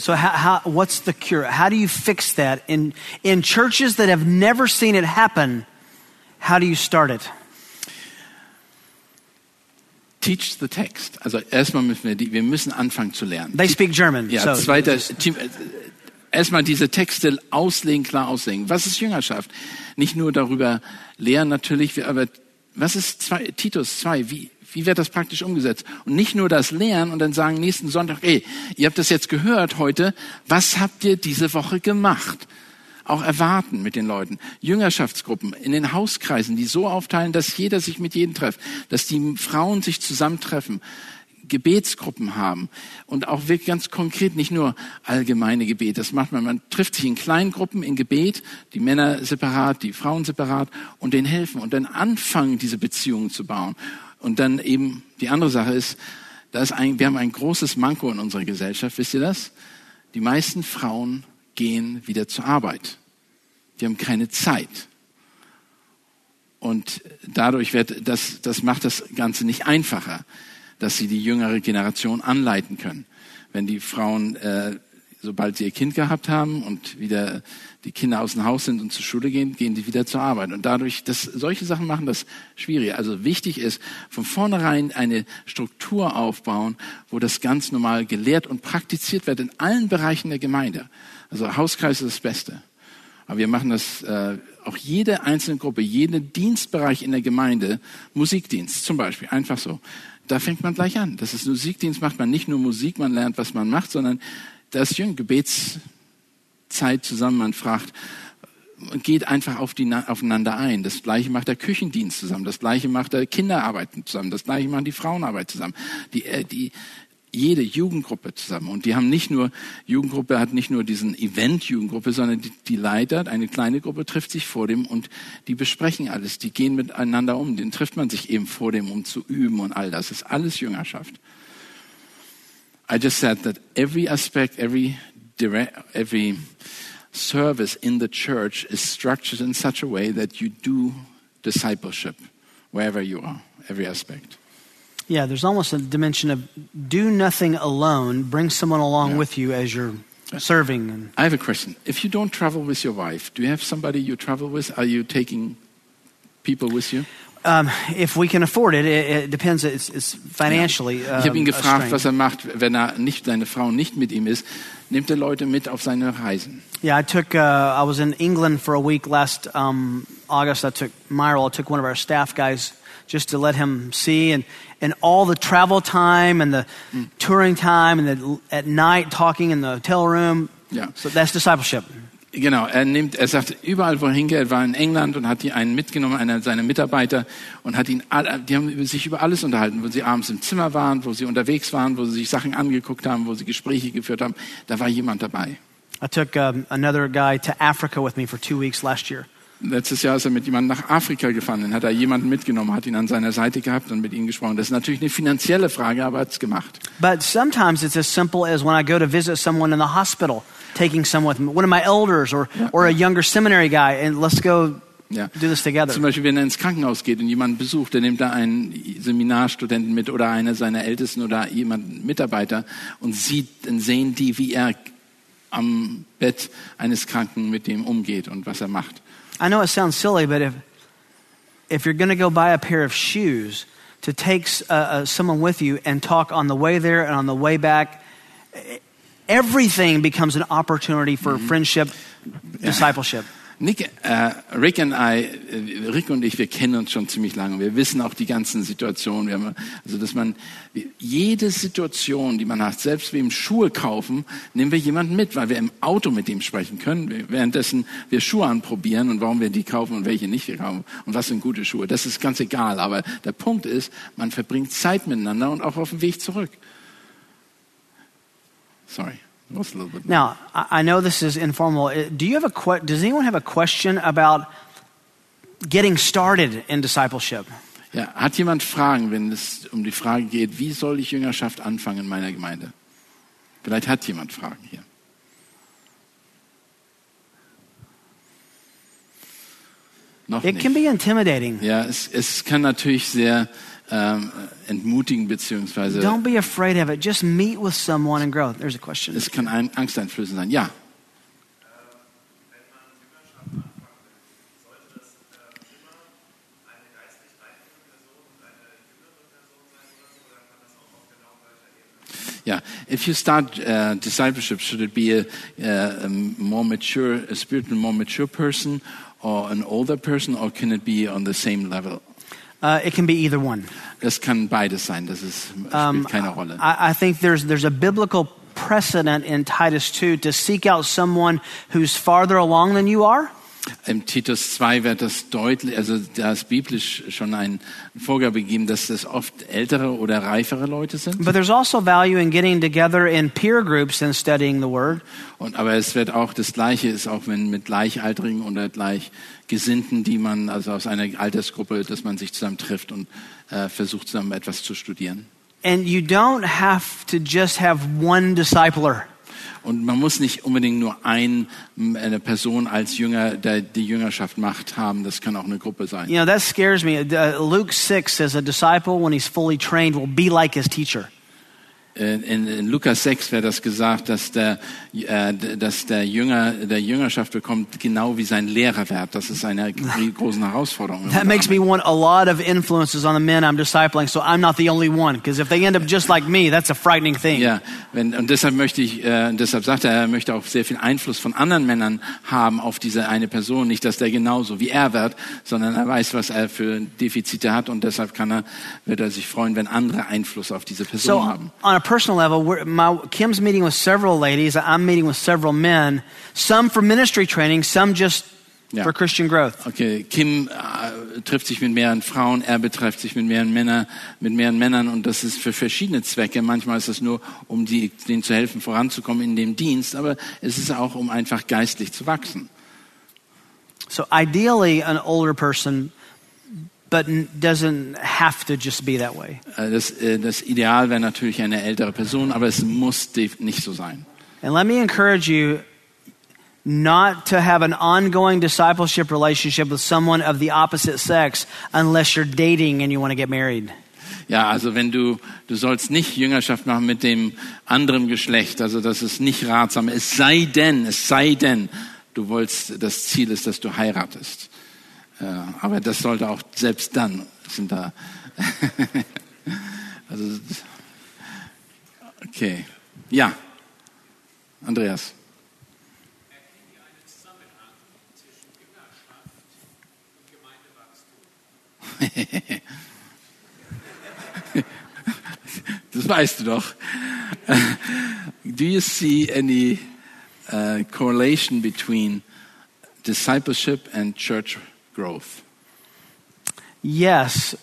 So how, how what's the cure? How do you fix that in in churches that have never seen it happen? How do you start it? Teach the text. Also erstmal müssen wir, die, wir müssen anfangen zu lernen. They speak German. Ja, so zweiter, erstmal diese Texte auslegen, klar auslegen. Was ist Jüngerschaft? Nicht nur darüber lehren natürlich, aber was ist zwei, Titus 2? Wie, wie wird das praktisch umgesetzt? Und nicht nur das Lehren und dann sagen nächsten Sonntag, ey, ihr habt das jetzt gehört heute, was habt ihr diese Woche gemacht? Auch erwarten mit den Leuten. Jüngerschaftsgruppen in den Hauskreisen, die so aufteilen, dass jeder sich mit jedem trifft, dass die Frauen sich zusammentreffen, Gebetsgruppen haben und auch wirklich ganz konkret, nicht nur allgemeine Gebet. Das macht man, man trifft sich in kleinen Gruppen in Gebet, die Männer separat, die Frauen separat und denen helfen und dann anfangen, diese Beziehungen zu bauen. Und dann eben die andere Sache ist, da ist ein, wir haben ein großes Manko in unserer Gesellschaft, wisst ihr das? Die meisten Frauen gehen wieder zur Arbeit. Die haben keine Zeit. Und dadurch wird das, das macht das Ganze nicht einfacher, dass sie die jüngere Generation anleiten können. Wenn die Frauen, äh, sobald sie ihr Kind gehabt haben und wieder die Kinder aus dem Haus sind und zur Schule gehen, gehen die wieder zur Arbeit. Und dadurch, dass solche Sachen machen das schwieriger. Also wichtig ist, von vornherein eine Struktur aufbauen, wo das ganz normal gelehrt und praktiziert wird in allen Bereichen der Gemeinde. Also Hauskreis ist das Beste. Aber wir machen das äh, auch jede einzelne Gruppe, jeden Dienstbereich in der Gemeinde, Musikdienst zum Beispiel, einfach so. Da fängt man gleich an. Das ist Musikdienst, macht man nicht nur Musik, man lernt, was man macht, sondern das Jüng, Gebetszeit zusammen, man fragt, geht einfach auf die, aufeinander ein. Das Gleiche macht der Küchendienst zusammen, das Gleiche macht der Kinderarbeit zusammen, das Gleiche machen die Frauenarbeit zusammen. Die, äh, die, jede Jugendgruppe zusammen. Und die haben nicht nur, Jugendgruppe hat nicht nur diesen Event-Jugendgruppe, sondern die, die Leiter, eine kleine Gruppe trifft sich vor dem und die besprechen alles. Die gehen miteinander um. Den trifft man sich eben vor dem, um zu üben und all das. Das ist alles Jüngerschaft. I just said that every aspect, every direct, every service in the church is structured in such a way that you do discipleship wherever you are, every aspect. Yeah, there's almost a dimension of do nothing alone, bring someone along Yeah. with you as you're serving. And I have a question. If you don't travel with your wife, do you have somebody you travel with? Are you taking people with you? Um, if we can afford it, it, it depends. It's, it's financially. ich habe ihn um, gefragt, was er macht, wenn er nicht, seine Frau nicht mit ihm ist. Nimmt er Leute mit auf seine Reisen? Yeah, I took. Uh, I was in England for a week last um, August. I took Myril. I took one of our staff guys just to let him see and and all the travel time and the touring time and the at night talking in the hotel room. Ja. So that's discipleship. Genau, er nimmt, er sagt, überall wohin geht, er war in England und hat die einen mitgenommen, einer seiner Mitarbeiter, und hat ihn, die haben sich über alles unterhalten, wo sie abends im Zimmer waren, wo sie unterwegs waren, wo sie sich Sachen angeguckt haben, wo sie Gespräche geführt haben. Da war jemand dabei. I took um, another guy to Africa with me for two weeks last year. Letztes Jahr ist er mit jemandem nach Afrika gefahren, dann hat er jemanden mitgenommen, hat ihn an seiner Seite gehabt und mit ihm gesprochen. Das ist natürlich eine finanzielle Frage, aber er hat es gemacht. But sometimes it's as simple as when I go to visit someone in the hospital, taking someone with me, one of my elders or, or a younger seminary guy, and let's go Ja. do this together. Zum Beispiel, wenn er ins Krankenhaus geht und jemanden besucht, dann nimmt er einen Seminarstudenten mit oder einer seiner Ältesten oder jemanden Mitarbeiter und sieht, dann sehen die, wie er am Bett eines Kranken mit dem umgeht und was er macht. I know it sounds silly, but if, if you're going to go buy a pair of shoes, to take uh, uh, someone with you and talk on the way there and on the way back, everything becomes an opportunity for friendship, discipleship. Nick, äh, Rick, and I, äh, Rick und ich, wir kennen uns schon ziemlich lange. Wir wissen auch die ganzen Situationen. Haben, also, dass man jede Situation, die man hat, selbst wem Schuhe kaufen, nehmen wir jemanden mit, weil wir im Auto mit dem sprechen können. Währenddessen wir Schuhe anprobieren und warum wir die kaufen und welche nicht wir kaufen und was sind gute Schuhe. Das ist ganz egal. Aber der Punkt ist, man verbringt Zeit miteinander und auch auf dem Weg zurück. Sorry, a little bit. Now, I I know this is informal. Uh, Do you have a que- does anyone have a question about getting started in discipleship? Ja, hat jemand Fragen, wenn es um die Frage geht, wie soll ich Jüngerschaft anfangen in meiner Gemeinde? Vielleicht hat jemand Fragen hier. Noch It nicht. can be intimidating. Ja, es, es kann natürlich sehr ähm, entmutigen beziehungsweise Don't be afraid of it. Just meet with someone and grow. There's a question. es kann ein angsteinflößend sein. Ja, wenn man Jüngerschaft anfangen will, sollte das immer eine geistlich leitende Person und eine jüngere Person sein oder so, oder kann das auch auf genau gleicher Ebene? Yeah, if you start uh, discipleship, should it be a, uh, a more mature, a spiritual, more mature person, or an older person, or can it be on the same level? Uh, it can be either one. Das kann beides sein. Das ist, spielt Um, keine Rolle. I, I think there's, there's a biblical precedent in Titus 2 to seek out someone who's farther along than you are. Im Titus 2 wird das deutlich, also da ist biblisch schon ein Vorgabe gegeben, dass das oft ältere oder reifere Leute sind. But there's also value in getting together in peer groups and studying the Word. Und, aber es wird auch das Gleiche ist auch wenn mit Gleichaltrigen oder Gleichgesinnten, die man also aus einer Altersgruppe, dass man sich zusammen trifft und äh, versucht zusammen etwas zu studieren. And you don't have to just have one discipler. Und man muss nicht unbedingt nur ein, eine Person als Jünger, der die Jüngerschaft macht, haben. Das kann auch eine Gruppe sein. You know, that scares me. Uh, Luke 6 says a disciple, when he's fully trained, will be like his teacher. In, in, in Lukas 6 wird das gesagt, dass der, äh, dass der Jünger der Jüngerschaft bekommt, genau wie sein Lehrer wird. Das ist eine große Herausforderung. That makes me want a lot of influences on the men I'm discipling, so I'm not the only one. Because if they end up just like me, that's a frightening thing. Ja, wenn, und deshalb möchte ich, äh, deshalb sagt er, er möchte auch sehr viel Einfluss von anderen Männern haben auf diese eine Person. Nicht, dass der genauso wie er wird, sondern er weiß, was er für Defizite hat und deshalb kann er, wird er sich freuen, wenn andere Einfluss auf diese Person So, haben. A personal level, my, Kim's meeting with several ladies. I'm meeting with several men. Some for ministry training, some just for Christian growth. Okay, Kim äh, trifft sich mit mehreren Frauen, er betrifft sich mit mehreren Männern, mit mehreren Männern und das ist für verschiedene Zwecke. Manchmal ist das nur, um die, denen zu helfen, voranzukommen in dem Dienst, aber es ist auch, um einfach geistlich zu wachsen. So ideally, an older person, but doesn't have to just be that way. Äh, Das, äh, das Ideal wäre natürlich eine ältere Person, aber es muss nicht so sein. And let me encourage you not to have an ongoing discipleship relationship with someone of the opposite sex unless you're dating and you want to get married. Ja, also wenn du, du sollst nicht Jüngerschaft machen mit dem anderen Geschlecht, also das ist nicht ratsam. Es sei denn, es sei denn, du wolltest, das Ziel ist, dass du heiratest. Äh, aber das sollte auch, selbst dann sind da, also, okay. Ja, Andreas. Das weißt du doch. Do you see any uh, correlation between discipleship and church growth? Yes,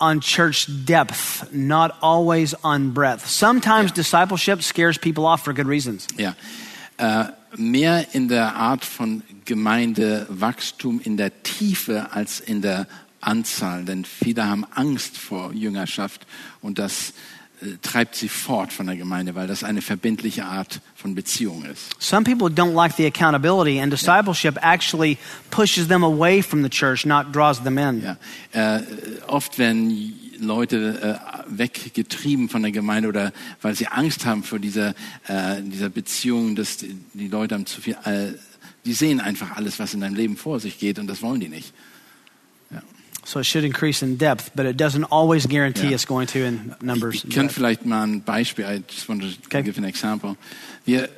on church depth, not always on breadth. Sometimes discipleship scares people off for good reasons. Yeah. Äh, mehr in der Art von Gemeindewachstum in der Tiefe als in der Anzahl, denn viele haben Angst vor Jüngerschaft und das treibt sie fort von der Gemeinde, weil das eine verbindliche Art von Beziehung ist. Some people don't like the accountability, and discipleship actually pushes them away from the church, not draws them in. Ja. Äh, oft werden Leute äh, weggetrieben von der Gemeinde oder weil sie Angst haben vor dieser, äh, dieser Beziehung, dass die, die Leute haben zu viel, äh, die sehen einfach alles, was in deinem Leben vor sich geht und das wollen die nicht. So it should increase in depth, but it doesn't always guarantee Yeah. it's going to in numbers. Ich breadth. vielleicht mal ein Beispiel, I just want to Okay. give an example. Wir,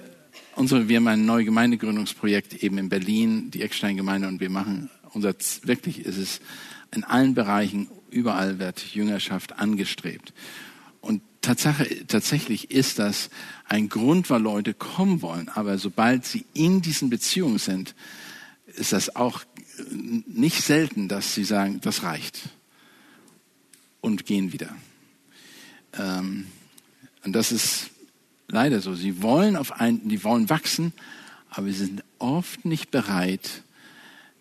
unsere, wir haben ein neues Gemeindegründungsprojekt eben in Berlin, die Eckstein-Gemeinde, und wir machen, unser, wirklich ist es, in allen Bereichen, überall wird Jüngerschaft angestrebt. Und Tatsache, tatsächlich ist das ein Grund, weil Leute kommen wollen, aber sobald sie in diesen Beziehungen sind, ist das auch nicht selten, dass sie sagen, das reicht und gehen wieder. Ähm, und das ist leider so. Sie wollen auf ein, die wollen wachsen, aber sie sind oft nicht bereit,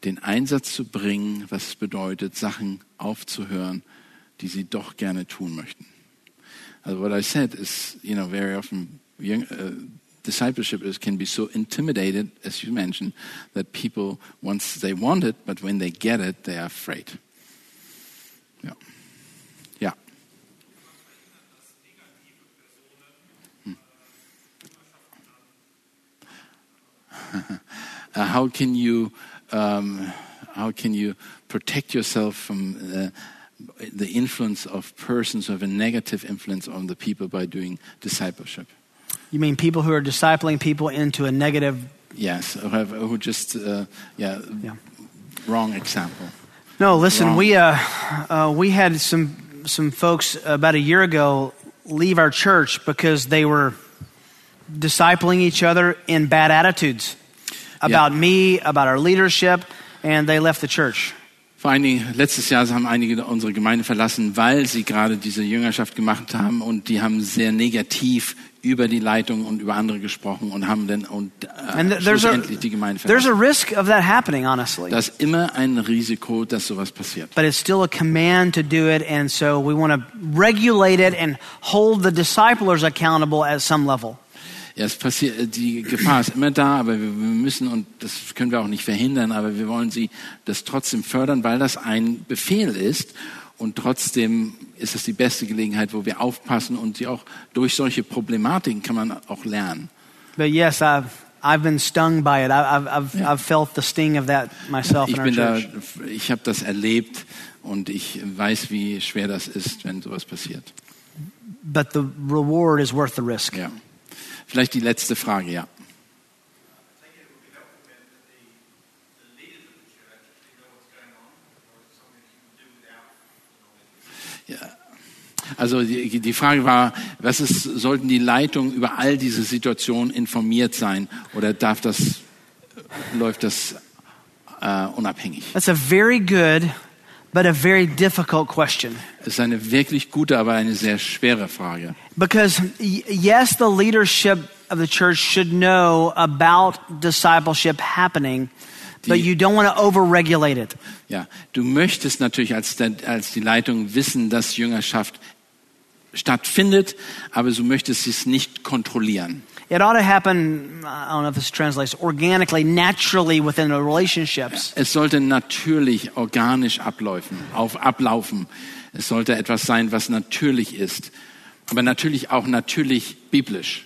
den Einsatz zu bringen, was es bedeutet, Sachen aufzuhören, die sie doch gerne tun möchten. Also what I said is, you know, very often young, uh, discipleship is, can be so intimidated, as you mentioned, that people once they want it, but when they get it, they are afraid. Yeah. Ja. Uh, how can you um, how can you protect yourself from uh, the influence of persons who have a negative influence on the people by doing discipleship? You mean people who are discipling people into a negative? Yes, who, have, who just uh, yeah, Yeah. wrong example. No, listen, Wrong. we uh, uh, we had some some folks about a year ago leave our church because they were discipling each other in bad attitudes about me, about our leadership, and they left the church. Vor allen Dingen, letztes Jahr haben einige unsere Gemeinde verlassen, weil sie gerade diese Jüngerschaft gemacht haben und die haben sehr negativ über die Leitung und über andere gesprochen und haben dann und äh, there's a schlussendlich die Gemeinde there's a verlassen. risk of that happening, honestly. Da ist immer ein Risiko, dass sowas passiert. but it's still a command to do it, and so we want to regulate it and hold the disciplers accountable at some level. Ja, es passiert, die Gefahr ist immer da, aber wir müssen, und das können wir auch nicht verhindern, aber wir wollen sie das trotzdem fördern, weil das ein Befehl ist. Und trotzdem ist es die beste Gelegenheit, wo wir aufpassen und sie auch durch solche Problematiken kann man auch lernen. But yes, I've I've been stung by it. I've I've, Yeah. I've felt the sting of that myself Ich bin da, ich habe das erlebt und ich weiß, wie schwer das ist, wenn sowas passiert. But the reward is worth the risk. Ja. Vielleicht die letzte Frage, ja. Also die, die Frage war, was ist, sollten die Leitungen über all diese Situationen informiert sein oder darf das, läuft das äh, unabhängig? That's a very good but a very difficult question. Es ist eine wirklich gute, aber eine sehr schwere Frage. Because, yes, the leadership of the church should know about discipleship happening, but Die- you don't want to overregulate it. Ja, du möchtest natürlich als, als die Leitung wissen, dass Jüngerschaft stattfindet, aber du möchtest es nicht kontrollieren. It ought to happen, I don't know if this translates, organically, naturally within the relationships. Es sollte natürlich organisch ablaufen, auf, ablaufen. Es sollte etwas sein, was natürlich ist, aber natürlich auch natürlich biblisch.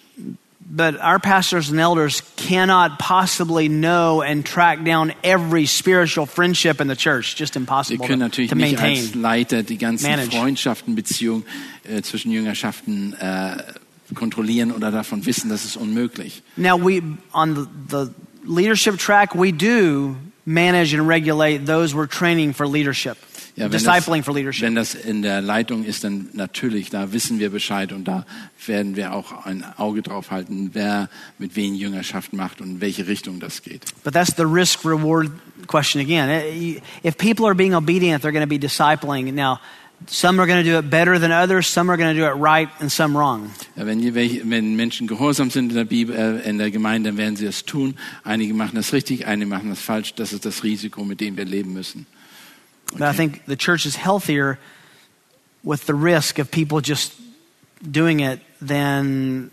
But our pastors and elders cannot possibly know and track down every spiritual friendship in the church. Just Wir impossible können to, natürlich to nicht als. Leiter die ganzen manage. Freundschaften, Beziehungen äh, zwischen Jüngerschaften äh, kontrollieren oder davon wissen, das ist unmöglich. Now, we, on the, the leadership track, we do manage and regulate those we're training for leadership, Ja, wenn das, discipling for leadership. wenn das in der Leitung ist, dann natürlich, da wissen wir Bescheid und da werden wir auch ein Auge drauf halten, wer mit wem Jüngerschaft macht und in welche Richtung das geht. But that's the risk reward question again. Eh, If people are being obedient, they're going to be discipling. Now, some are going to do it better than others, some are going to do it right, and some wrong. Ja, wenn, wenn Menschen gehorsam sind in der, Bibel, äh, in der Gemeinde, dann werden sie es tun. Einige machen das richtig, einige machen das falsch. Das ist das Risiko, mit dem wir leben müssen. But I think the church is healthier with the risk of people just doing it than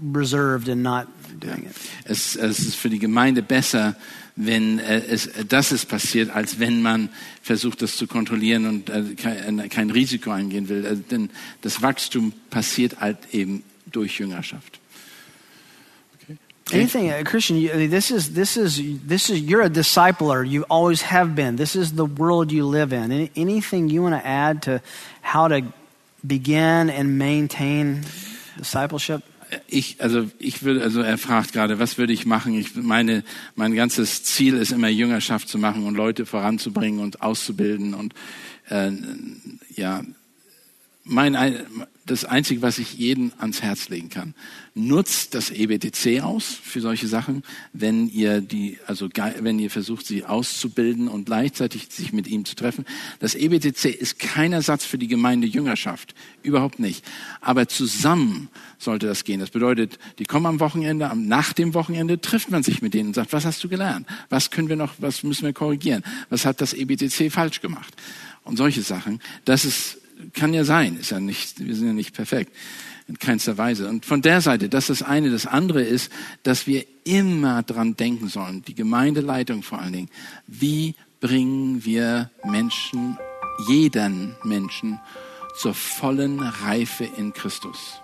reserved and not doing it. Es, es ist für die Gemeinde besser, wenn äh, es, das ist passiert, als wenn man versucht, das zu kontrollieren und äh, kein, kein Risiko eingehen will. Äh, denn das Wachstum passiert halt eben durch Jüngerschaft. Anything, uh, Christian, you, this is this is this is you're a discipler. You always have been. This is the world you live in. Any, anything you want to add to how to begin and maintain discipleship? Ich, also ich würde, also er fragt gerade, was würde ich machen? Ich meine, mein ganzes Ziel ist immer Jüngerschaft zu machen und Leute voranzubringen und auszubilden und äh, ja, mein, ein- das Einzige, was ich jedem ans Herz legen kann, nutzt das EBTC aus für solche Sachen, wenn ihr die, also wenn ihr versucht, sie auszubilden und gleichzeitig sich mit ihm zu treffen. Das EBTC ist kein Ersatz für die Gemeinde Jüngerschaft, überhaupt nicht. Aber zusammen sollte das gehen. Das bedeutet, die kommen am Wochenende, nach dem Wochenende trifft man sich mit denen und sagt, was hast du gelernt? Was können wir noch, was müssen wir korrigieren? Was hat das EBTC falsch gemacht? Und solche Sachen. Das ist kann ja sein, ist ja nicht, wir sind ja nicht perfekt in keinster Weise. Und von der Seite, das ist das eine. Das andere ist, dass wir immer dran denken sollen, die Gemeindeleitung vor allen Dingen, wie bringen wir Menschen, jeden Menschen zur vollen Reife in Christus.